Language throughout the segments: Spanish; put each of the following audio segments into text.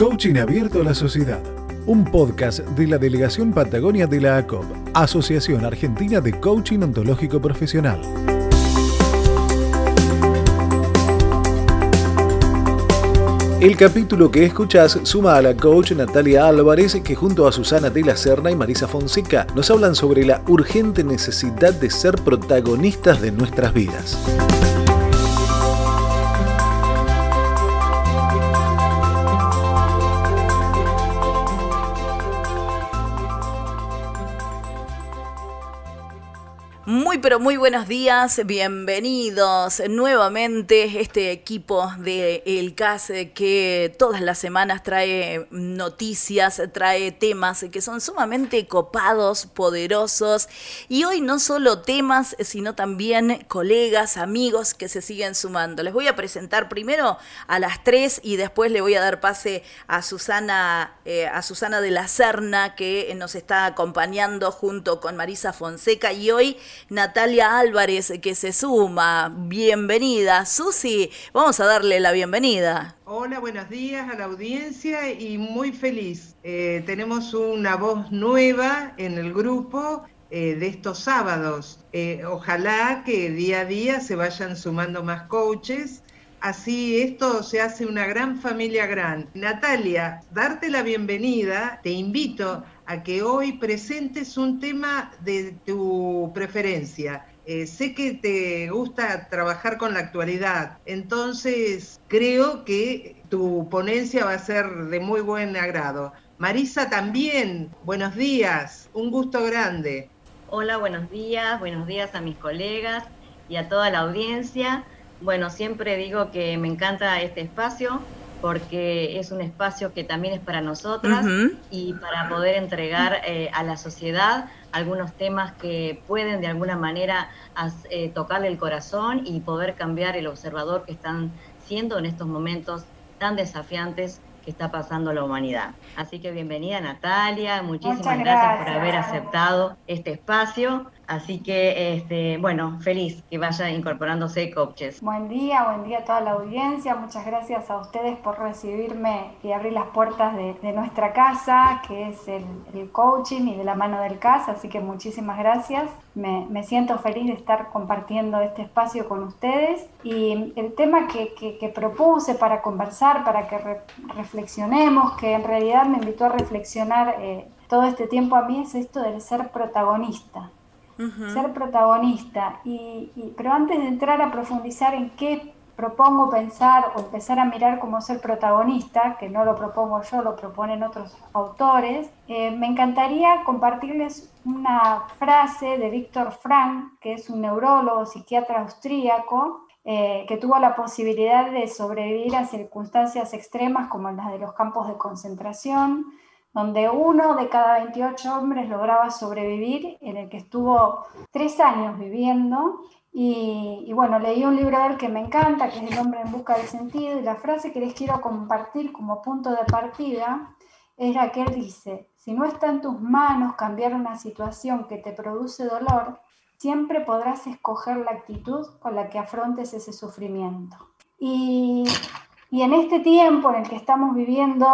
Coaching Abierto a la Sociedad, un podcast de la Delegación Patagonia de la ACOP, Asociación Argentina de Coaching Ontológico Profesional. El capítulo que escuchas suma a la coach Natalia Álvarez que junto a Susana de la Serna y Marisa Fonseca nos hablan sobre la urgente necesidad de ser protagonistas de nuestras vidas. Pero muy buenos días, bienvenidos nuevamente este equipo de El CAS que todas las semanas trae noticias, trae temas que son sumamente copados, poderosos y hoy no solo temas, sino también colegas, amigos que se siguen sumando. Les voy a presentar primero a las tres y después le voy a dar pase a Susana, eh, a Susana de la Serna que nos está acompañando junto con Marisa Fonseca y hoy Natalia Álvarez que se suma. Bienvenida. Susi, vamos a darle la bienvenida. Hola, buenos días a la audiencia y muy feliz. Eh, tenemos una voz nueva en el grupo eh, de estos sábados. Eh, ojalá que día a día se vayan sumando más coaches. Así esto se hace una gran familia gran. Natalia, darte la bienvenida, te invito a que hoy presentes un tema de tu preferencia. Eh, sé que te gusta trabajar con la actualidad, entonces creo que tu ponencia va a ser de muy buen agrado. Marisa también, buenos días, un gusto grande. Hola, buenos días, buenos días a mis colegas y a toda la audiencia. Bueno, siempre digo que me encanta este espacio porque es un espacio que también es para nosotras y para poder entregar eh, a la sociedad algunos temas que pueden de alguna manera eh, tocarle el corazón y poder cambiar el observador que están siendo en estos momentos tan desafiantes que está pasando la humanidad. Así que bienvenida Natalia, muchísimas gracias por haber aceptado este espacio Así que, este, bueno, feliz que vaya incorporándose coaches. Buen día, buen día a toda la audiencia. Muchas gracias a ustedes por recibirme y abrir las puertas de, nuestra casa, que es el, coaching y de la mano del CAS. Así que muchísimas gracias. Me, siento feliz de estar compartiendo este espacio con ustedes. Y el tema que, propuse para conversar, para que reflexionemos, que en realidad me invitó a reflexionar eh, todo este tiempo a mí, es esto del ser protagonista ser protagonista. Pero antes de entrar a profundizar en qué propongo pensar o empezar a mirar cómo ser protagonista, que no lo propongo yo, lo proponen otros autores, eh, me encantaría compartirles una frase de Víctor Frank, que es un neurólogo, psiquiatra austríaco, eh, que tuvo la posibilidad de sobrevivir a circunstancias extremas como las de los campos de concentración, donde uno de cada 28 hombres lograba sobrevivir, en el que estuvo tres años viviendo. Y, bueno, leí un libro de él que me encanta, que es El hombre en busca del sentido, y la frase que les quiero compartir como punto de partida es la que él dice, si no está en tus manos cambiar una situación que te produce dolor, siempre podrás escoger la actitud con la que afrontes ese sufrimiento. Y y en este tiempo en el que estamos viviendo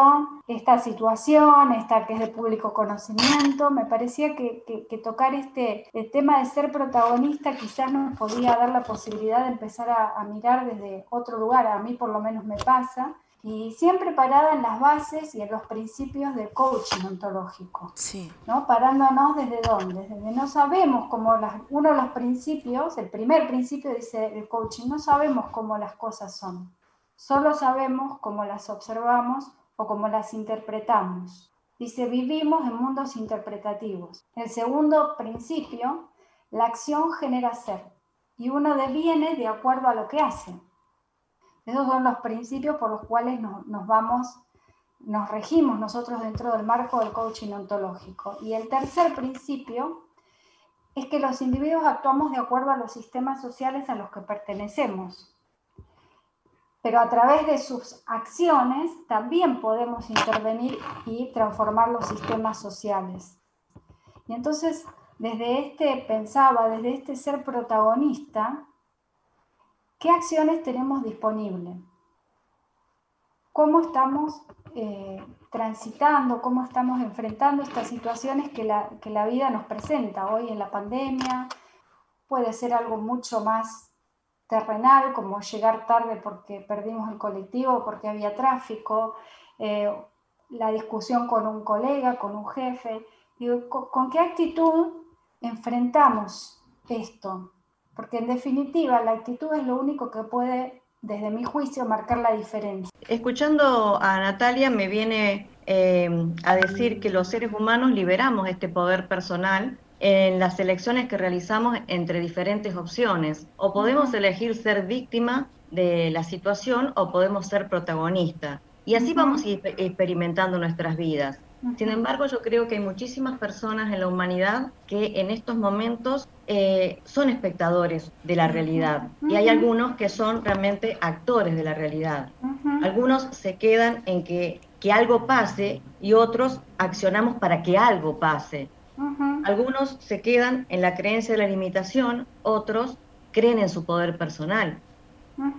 esta situación, esta que es de público conocimiento, me parecía que, tocar este el tema de ser protagonista quizás nos podía dar la posibilidad de empezar a, mirar desde otro lugar, a mí por lo menos me pasa, y siempre parada en las bases y en los principios del coaching ontológico. Sí. ¿no? Parándonos desde dónde, desde no sabemos cómo las, uno de los principios, el primer principio dice el coaching, no sabemos cómo las cosas son. Solo sabemos cómo las observamos o cómo las interpretamos. Dice, vivimos en mundos interpretativos. El segundo principio, la acción genera ser y uno deviene de acuerdo a lo que hace. Esos son los principios por los cuales nos, nos vamos, nos regimos nosotros dentro del marco del coaching ontológico. Y el tercer principio es que los individuos actuamos de acuerdo a los sistemas sociales a los que pertenecemos pero a través de sus acciones también podemos intervenir y transformar los sistemas sociales. Y entonces, desde este, pensaba, desde este ser protagonista, ¿qué acciones tenemos disponibles? cómo estamos eh, transitando, cómo estamos enfrentando estas situaciones que la, que la vida nos presenta hoy en la pandemia. Puede ser algo mucho más terrenal, como llegar tarde porque perdimos el colectivo, porque había tráfico, eh, la discusión con un colega, con un jefe. ¿con, qué actitud enfrentamos esto? Porque en definitiva la actitud es lo único que puede, desde mi juicio, marcar la diferencia. Escuchando a Natalia me viene eh, a decir que los seres humanos liberamos este poder personal en las elecciones que realizamos entre diferentes opciones. O podemos elegir ser víctima de la situación o podemos ser protagonista. Y así vamos experimentando nuestras vidas. Sin embargo, yo creo que hay muchísimas personas en la humanidad que en estos momentos eh, son espectadores de la realidad y hay algunos que son realmente actores de la realidad. Algunos se quedan en que, que algo pase y otros accionamos para que algo pase. Algunos se quedan en la creencia de la limitación, otros creen en su poder personal.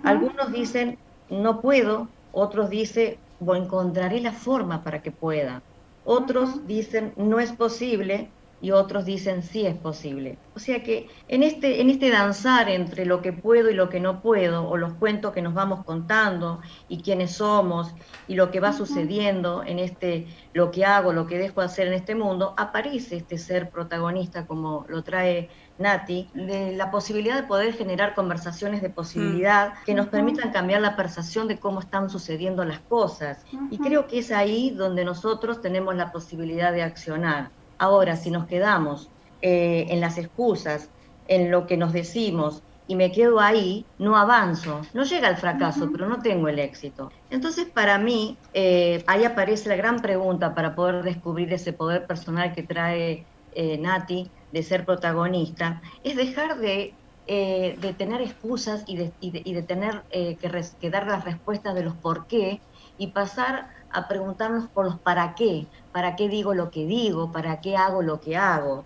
Algunos dicen, no puedo, otros dicen, encontraré la forma para que pueda. Otros dicen, no es posible, y otros dicen sí es posible. O sea que en este, en este danzar entre lo que puedo y lo que no puedo, o los cuentos que nos vamos contando y quiénes somos y lo que va sucediendo en este, lo que hago, lo que dejo de hacer en este mundo, aparece este ser protagonista como lo trae Nati, de la posibilidad de poder generar conversaciones de posibilidad que nos permitan cambiar la percepción de cómo están sucediendo las cosas. Y creo que es ahí donde nosotros tenemos la posibilidad de accionar. Ahora, si nos quedamos eh, en las excusas, en lo que nos decimos y me quedo ahí, no avanzo. No llega al fracaso, pero no tengo el éxito. Entonces, para mí, eh, ahí aparece la gran pregunta para poder descubrir ese poder personal que trae eh, Nati de ser protagonista, es dejar de, de tener excusas y de, y de, tener que, que dar las respuestas de los por qué y pasar a preguntarnos por los para qué, para qué digo lo que digo, para qué hago lo que hago.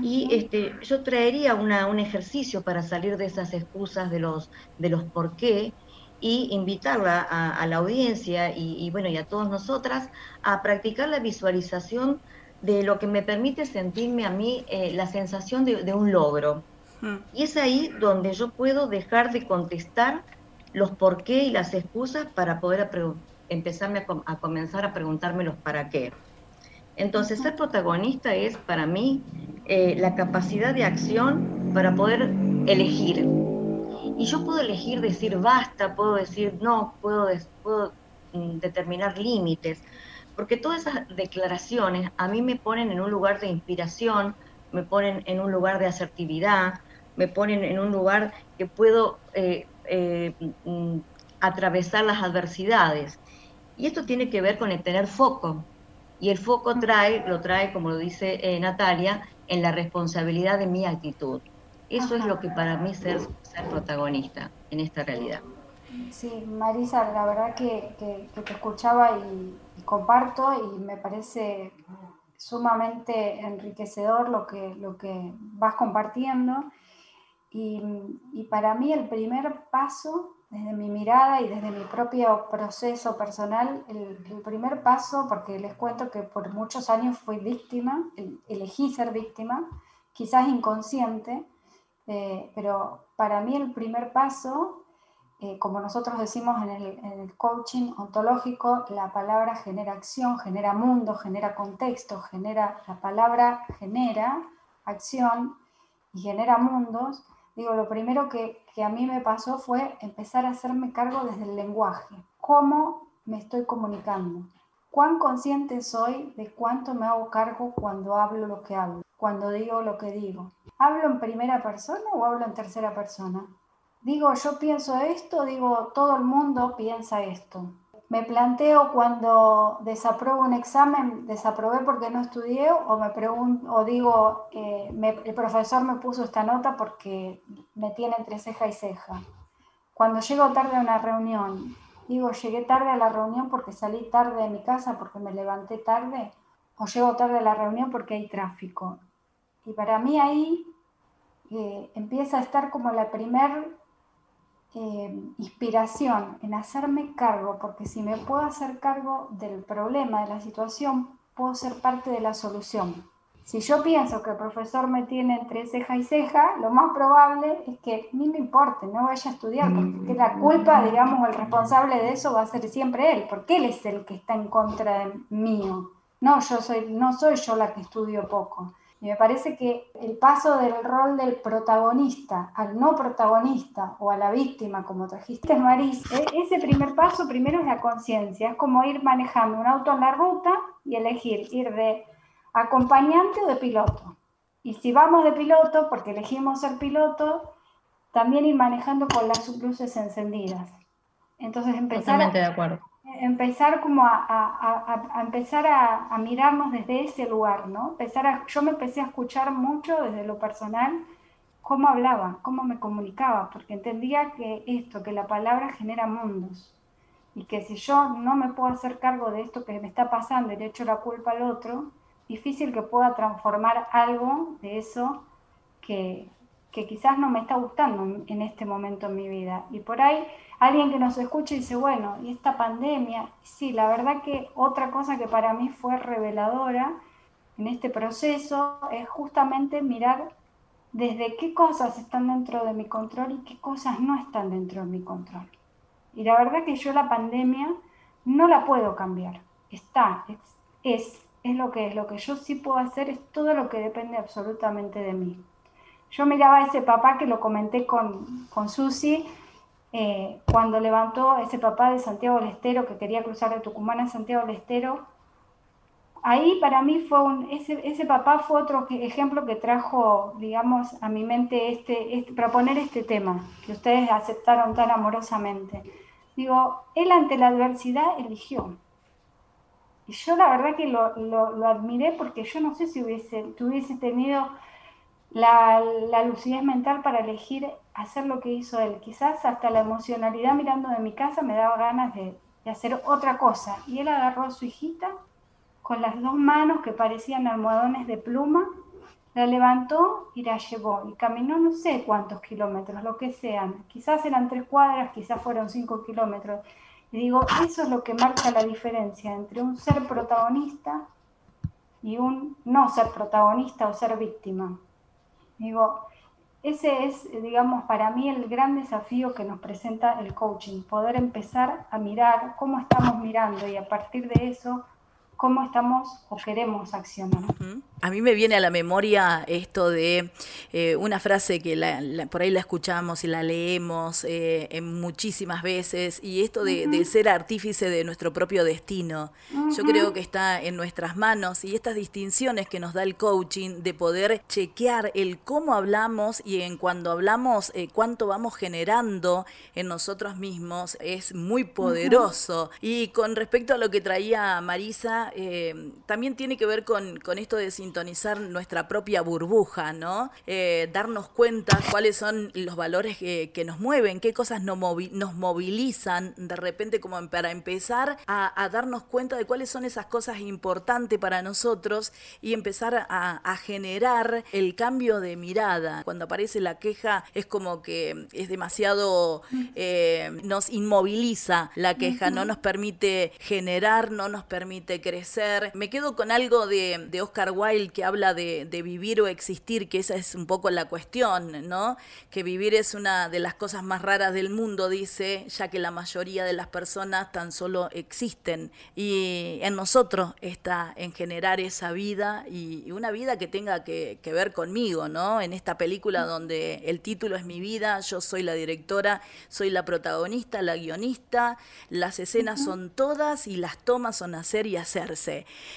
Y este, yo traería una, un ejercicio para salir de esas excusas de los, de los por qué y invitarla a, la audiencia y, bueno, y a todas nosotras a practicar la visualización de lo que me permite sentirme a mí eh, la sensación de, un logro. Y es ahí donde yo puedo dejar de contestar los por qué y las excusas para poder empezarme a, comenzar a preguntarme los para qué. Entonces, ser protagonista es para mí eh, la capacidad de acción para poder elegir. Y yo puedo elegir decir basta, puedo decir no, puedo, puedo mm, determinar límites, porque todas esas declaraciones a mí me ponen en un lugar de inspiración, me ponen en un lugar de asertividad, me ponen en un lugar que puedo eh, eh, mm, atravesar las adversidades. Y esto tiene que ver con el tener foco. Y el foco trae, lo trae, como lo dice eh, Natalia, en la responsabilidad de mi actitud. Eso es lo que para mí ser, ser protagonista en esta realidad. Sí, Marisa, la verdad que, que, te escuchaba y, comparto y me parece sumamente enriquecedor lo que, lo que vas compartiendo. Y, y para mí el primer paso desde mi mirada y desde mi propio proceso personal, el, primer paso, porque les cuento que por muchos años fui víctima, elegí ser víctima, quizás inconsciente, eh, pero para mí el primer paso, eh, como nosotros decimos en el, en el, coaching ontológico, la palabra genera acción, genera mundo, genera contexto, genera, la palabra genera acción y genera mundos. Digo, lo primero que, que a mí me pasó fue empezar a hacerme cargo desde el lenguaje. ¿Cómo me estoy comunicando? ¿Cuán consciente soy de cuánto me hago cargo cuando hablo lo que hablo, cuando digo lo que digo? ¿Hablo en primera persona o hablo en tercera persona? Digo, yo pienso esto, digo, todo el mundo piensa esto me planteo cuando desapruebo un examen, desaprobé porque no estudié o me pregunto o digo, eh, el profesor me puso esta nota porque me tiene entre ceja y ceja. Cuando llego tarde a una reunión, digo, llegué tarde a la reunión porque salí tarde de mi casa, porque me levanté tarde, o llego tarde a la reunión porque hay tráfico. Y para mí ahí eh, empieza a estar como la primer eh, inspiración en hacerme cargo, porque si me puedo hacer cargo del problema, de la situación, puedo ser parte de la solución. Si yo pienso que el profesor me tiene entre ceja y ceja, lo más probable es que ni me importe, no vaya a estudiar, porque la culpa, digamos, el responsable de eso va a ser siempre él, porque él es el que está en contra de mío. No, yo soy, no soy yo la que estudio poco. Y me parece que el paso del rol del protagonista al no protagonista o a la víctima, como trajiste, Maris, e, ese primer paso primero es la conciencia. Es como ir manejando un auto en la ruta y elegir ir de acompañante o de piloto. Y si vamos de piloto, porque elegimos ser piloto, también ir manejando con las luces encendidas. Entonces empezar, Totalmente de acuerdo. Empezar como a, a, a, empezar a, mirarnos desde ese lugar, ¿no? Empezar a, yo me empecé a escuchar mucho desde lo personal cómo hablaba, cómo me comunicaba, porque entendía que esto, que la palabra genera mundos y que si yo no me puedo hacer cargo de esto que me está pasando y le echo la culpa al otro, difícil que pueda transformar algo de eso que, que quizás no me está gustando en este momento en mi vida. Y por ahí alguien que nos escucha y dice, bueno, ¿y esta pandemia? Sí, la verdad que otra cosa que para mí fue reveladora en este proceso es justamente mirar desde qué cosas están dentro de mi control y qué cosas no están dentro de mi control. Y la verdad que yo la pandemia no la puedo cambiar. Está, es, es es lo que es. Lo que yo sí puedo hacer es todo lo que depende absolutamente de mí. Yo miraba a ese papá que lo comenté con, con Susi, eh, cuando levantó ese papá de Santiago del Estero que quería cruzar de Tucumán a Santiago del Estero. Ahí para mí fue un, ese, ese papá fue otro ejemplo que trajo, digamos, a mi mente este, este, proponer este tema, que ustedes aceptaron tan amorosamente. Digo, él ante la adversidad eligió, y yo la verdad que lo, lo, admiré porque yo no sé si hubiese, tuviese tenido la, lucidez mental para elegir hacer lo que hizo él. Quizás hasta la emocionalidad mirando de mi casa me daba ganas de, de hacer otra cosa. Y él agarró a su hijita con las dos manos que parecían almohadones de pluma, la levantó y la llevó. Y caminó no sé cuántos kilómetros, lo que sean. Quizás eran tres cuadras, quizás fueron cinco kilómetros. Y digo, eso es lo que marca la diferencia entre un ser protagonista y un no ser protagonista o ser víctima. Digo, ese es, digamos, para mí el gran desafío que nos presenta el coaching, poder empezar a mirar cómo estamos mirando y a partir de eso cómo estamos o queremos accionar. A mí me viene a la memoria esto de eh, una frase que por ahí la escuchamos y la leemos eh, en muchísimas veces, y esto de, ser artífice de nuestro propio destino. Yo creo que está en nuestras manos y estas distinciones que nos da el coaching de poder chequear el cómo hablamos y en cuando hablamos eh, cuánto vamos generando en nosotros mismos es muy poderoso. Y con respecto a lo que traía Marisa, eh, también tiene que ver con, esto de sintonizar nuestra propia burbuja, ¿no? Eh, darnos cuenta cuáles son los valores que, nos mueven, qué cosas nos, movilizan de repente como para empezar a, darnos cuenta de cuáles son esas cosas importantes para nosotros y empezar a, generar el cambio de mirada. Cuando aparece la queja es como que es demasiado, eh, nos inmoviliza la queja, no nos permite generar, no nos permite crecer me quedo con algo de, Oscar Wilde que habla de, vivir o existir, que esa es un poco la cuestión, ¿no? Que vivir es una de las cosas más raras del mundo, dice, ya que la mayoría de las personas tan solo existen. Y en nosotros está en generar esa vida y, una vida que tenga que, ver conmigo, ¿no? En esta película donde el título es mi vida, yo soy la directora, soy la protagonista, la guionista, las escenas son todas y las tomas son hacer y hacer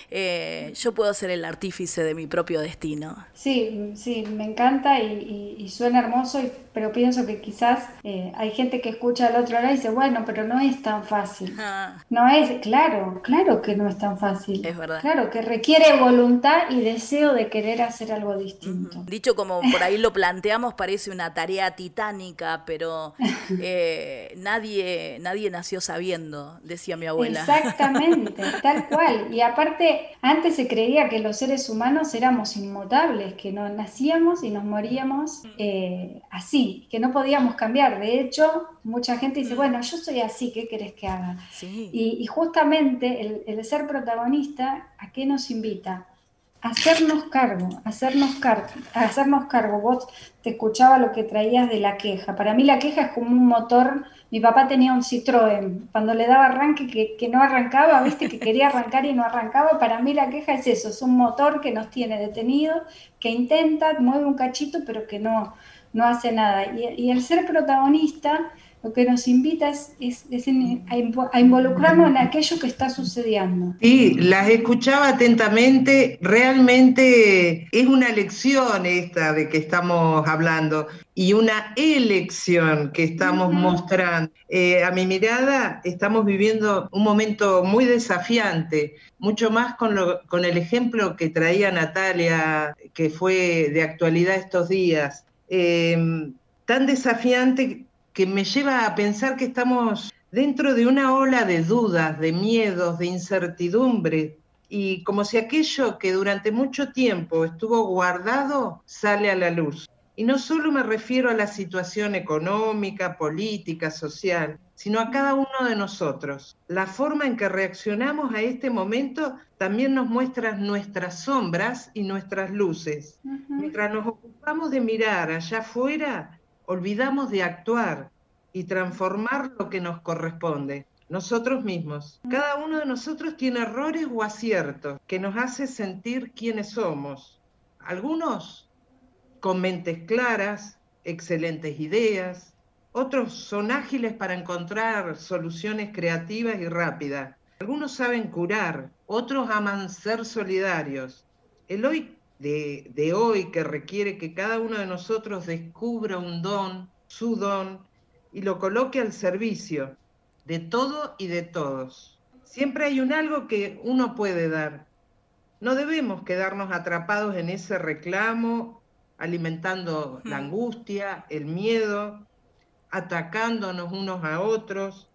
eh, yo puedo ser el artífice de mi propio destino. Sí, sí, me encanta y, suena hermoso, pero pienso que quizás eh, hay gente que escucha al otro lado y dice, bueno, pero no es tan fácil. Ah. No es, claro, claro que no es tan fácil. Es verdad. Claro, que requiere voluntad y deseo de querer hacer algo distinto. Dicho como por ahí lo planteamos, parece una tarea titánica, pero eh, nadie, nadie nació sabiendo, decía mi abuela. Exactamente, tal cual. Y aparte, antes se creía que los seres humanos éramos inmutables, que no nacíamos y nos moríamos eh, así, que no podíamos cambiar. De hecho, mucha gente dice, mm. bueno, yo soy así, ¿qué querés que haga? Y, justamente el, el ser protagonista, ¿a qué nos invita? hacernos cargo, hacernos, cargo, hacernos cargo. Vos te escuchaba lo que traías de la queja. Para mí la queja es como un motor. Mi papá tenía un Citroën. Cuando le daba arranque que, no arrancaba, viste que quería arrancar y no arrancaba. Para mí la queja es eso, es un motor que nos tiene detenidos, que intenta, mueve un cachito, pero que no, no hace nada. y el ser protagonista lo que nos invita es, a, involucrarnos en aquello que está sucediendo. Sí, las escuchaba atentamente, realmente es una lección esta de que estamos hablando y una elección que estamos mostrando. Eh, a mi mirada, estamos viviendo un momento muy desafiante, mucho más con, con el ejemplo que traía Natalia, que fue de actualidad estos días. Eh, tan desafiante que me lleva a pensar que estamos dentro de una ola de dudas, de miedos, de incertidumbre, y como si aquello que durante mucho tiempo estuvo guardado sale a la luz. Y no solo me refiero a la situación económica, política, social, sino a cada uno de nosotros. La forma en que reaccionamos a este momento también nos muestra nuestras sombras y nuestras luces. Mientras nos ocupamos de mirar allá afuera, olvidamos de actuar y transformar lo que nos corresponde, nosotros mismos. Cada uno de nosotros tiene errores o aciertos que nos hace sentir quiénes somos. Algunos con mentes claras, excelentes ideas, otros son ágiles para encontrar soluciones creativas y rápidas. Algunos saben curar, otros aman ser solidarios. El hoy de, hoy que requiere que cada uno de nosotros descubra un don, su don, y lo coloque al servicio de todo y de todos. Siempre hay un algo que uno puede dar. No debemos quedarnos atrapados en ese reclamo, alimentando la angustia, el miedo, atacándonos unos a otros.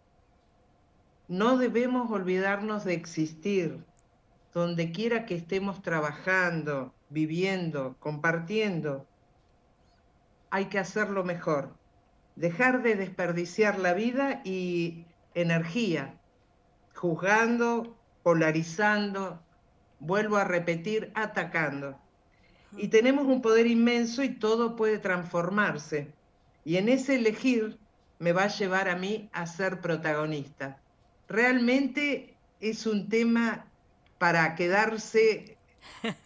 No debemos olvidarnos de existir, donde quiera que estemos trabajando, viviendo, compartiendo, hay que hacerlo mejor. Dejar de desperdiciar la vida y energía, juzgando, polarizando, vuelvo a repetir, atacando. Y tenemos un poder inmenso y todo puede transformarse. Y en ese elegir me va a llevar a mí a ser protagonista. Realmente es un tema para quedarse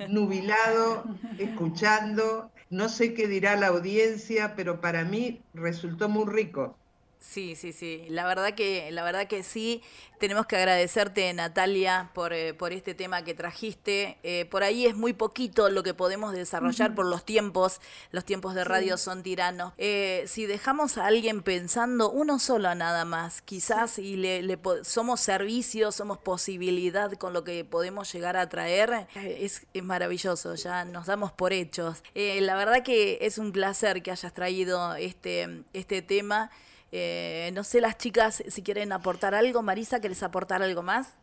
nubilado, escuchando. No sé qué dirá la audiencia, pero para mí resultó muy rico. Sí, sí, sí. La verdad que, la verdad que sí. Tenemos que agradecerte, Natalia, por, eh, por este tema que trajiste. Eh, por ahí es muy poquito lo que podemos desarrollar por los tiempos. Los tiempos de radio son tiranos. Eh, si dejamos a alguien pensando uno solo nada más, quizás y le, somos servicio, somos posibilidad con lo que podemos llegar a traer, es, es maravilloso. Ya nos damos por hechos. la verdad que es un placer que hayas traído este, este tema. Eh, no sé las chicas si quieren aportar algo. Marisa, ¿querés aportar algo más?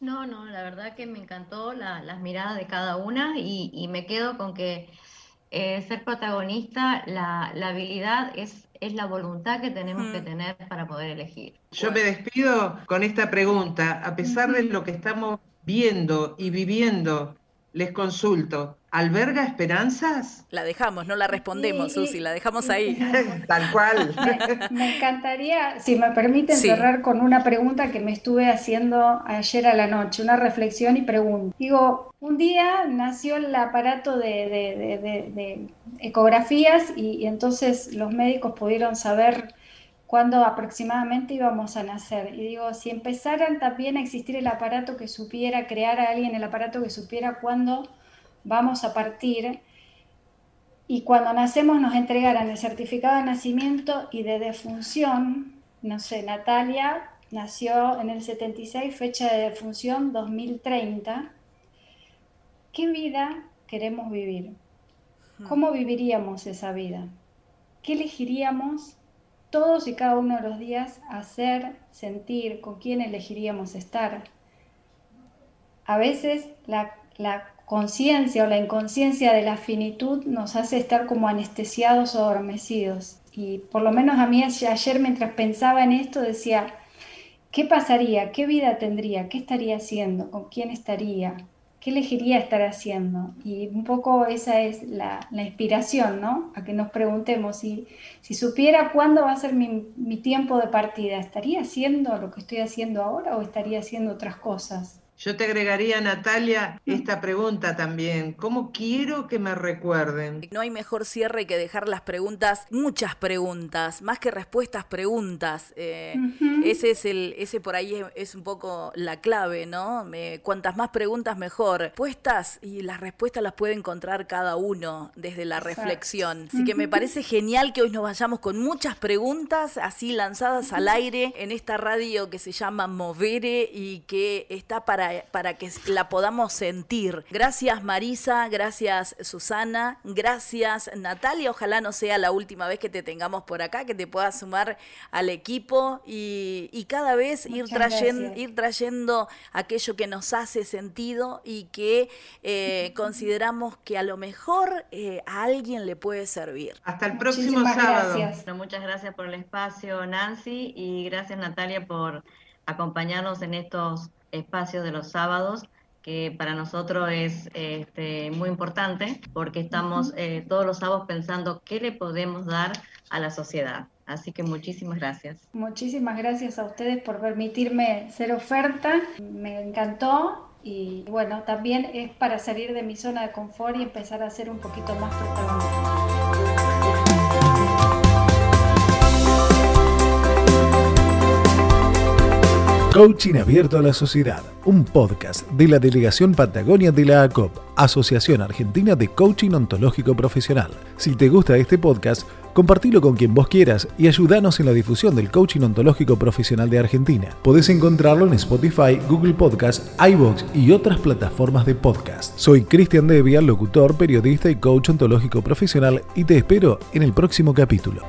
No, no, la verdad que me encantó las miradas de cada una y, me quedo con que eh, ser protagonista, la, habilidad es, es la voluntad que tenemos que tener para poder elegir. Yo me despido con esta pregunta. A pesar de lo que estamos viendo y viviendo, les consulto, ¿alberga esperanzas? La dejamos, no la respondemos, Susi, la dejamos ahí. Tal cual. Me, encantaría, si me permiten, cerrar con una pregunta que me estuve haciendo ayer a la noche, una reflexión y pregunta. Digo, un día nació el aparato de, ecografías y entonces los médicos pudieron saber cuándo aproximadamente íbamos a nacer. Y digo, si empezaran también a existir el aparato que supiera, crear a alguien el aparato que supiera cuándo vamos a partir, y cuando nacemos nos entregaran el certificado de nacimiento y de defunción, no sé, Natalia nació en el 76, fecha de defunción 2030, ¿qué vida queremos vivir? ¿Cómo viviríamos esa vida? ¿Qué elegiríamos todos y cada uno de los días hacer, sentir, con quién elegiríamos estar. a veces la, conciencia o la inconsciencia de la finitud nos hace estar como anestesiados o adormecidos. Y por lo menos a mí ayer mientras pensaba en esto decía, ¿qué pasaría? ¿Qué vida tendría? ¿Qué estaría haciendo? ¿Con quién estaría? ¿Qué elegiría estar haciendo? Y un poco esa es la, inspiración, ¿no? A que nos preguntemos si, si supiera cuándo va a ser mi, mi tiempo de partida, ¿estaría haciendo lo que estoy haciendo ahora o estaría haciendo otras cosas? Yo te agregaría, Natalia, esta pregunta también. ¿Cómo quiero que me recuerden? No hay mejor cierre que dejar las preguntas, muchas preguntas, más que respuestas, preguntas. Eh, ese es el, ese por ahí es, un poco la clave, ¿no? cuantas más preguntas, mejor. Respuestas y las respuestas las puede encontrar cada uno desde la reflexión. Así que me parece genial que hoy nos vayamos con muchas preguntas así lanzadas al aire en esta radio que se llama Movere y que está para para, que la podamos sentir. Gracias Marisa, gracias Susana, gracias Natalia. Ojalá no sea la última vez que te tengamos por acá, que te puedas sumar al equipo y, cada vez ir trayendo, ir trayendo aquello que nos hace sentido y que eh, consideramos que a lo mejor eh, a alguien le puede servir. Hasta el próximo sábado. muchas gracias por el espacio, Nancy, y gracias Natalia por acompañarnos en estos espacio de los sábados que para nosotros es este, muy importante porque estamos eh, todos los sábados pensando qué le podemos dar a la sociedad. Así que muchísimas gracias. Muchísimas gracias a ustedes por permitirme ser oferta. Me encantó y bueno, también es para salir de mi zona de confort y empezar a ser un poquito más protagonista. Coaching Abierto a la Sociedad, un podcast de la Delegación Patagonia de la ACOP, Asociación Argentina de Coaching Ontológico Profesional. Si te gusta este podcast, compartilo con quien vos quieras y ayúdanos en la difusión del coaching ontológico profesional de Argentina. Podés encontrarlo en Spotify, Google Podcast, iBox y otras plataformas de podcast. Soy Cristian Devia, locutor, periodista y coach ontológico profesional y te espero en el próximo capítulo.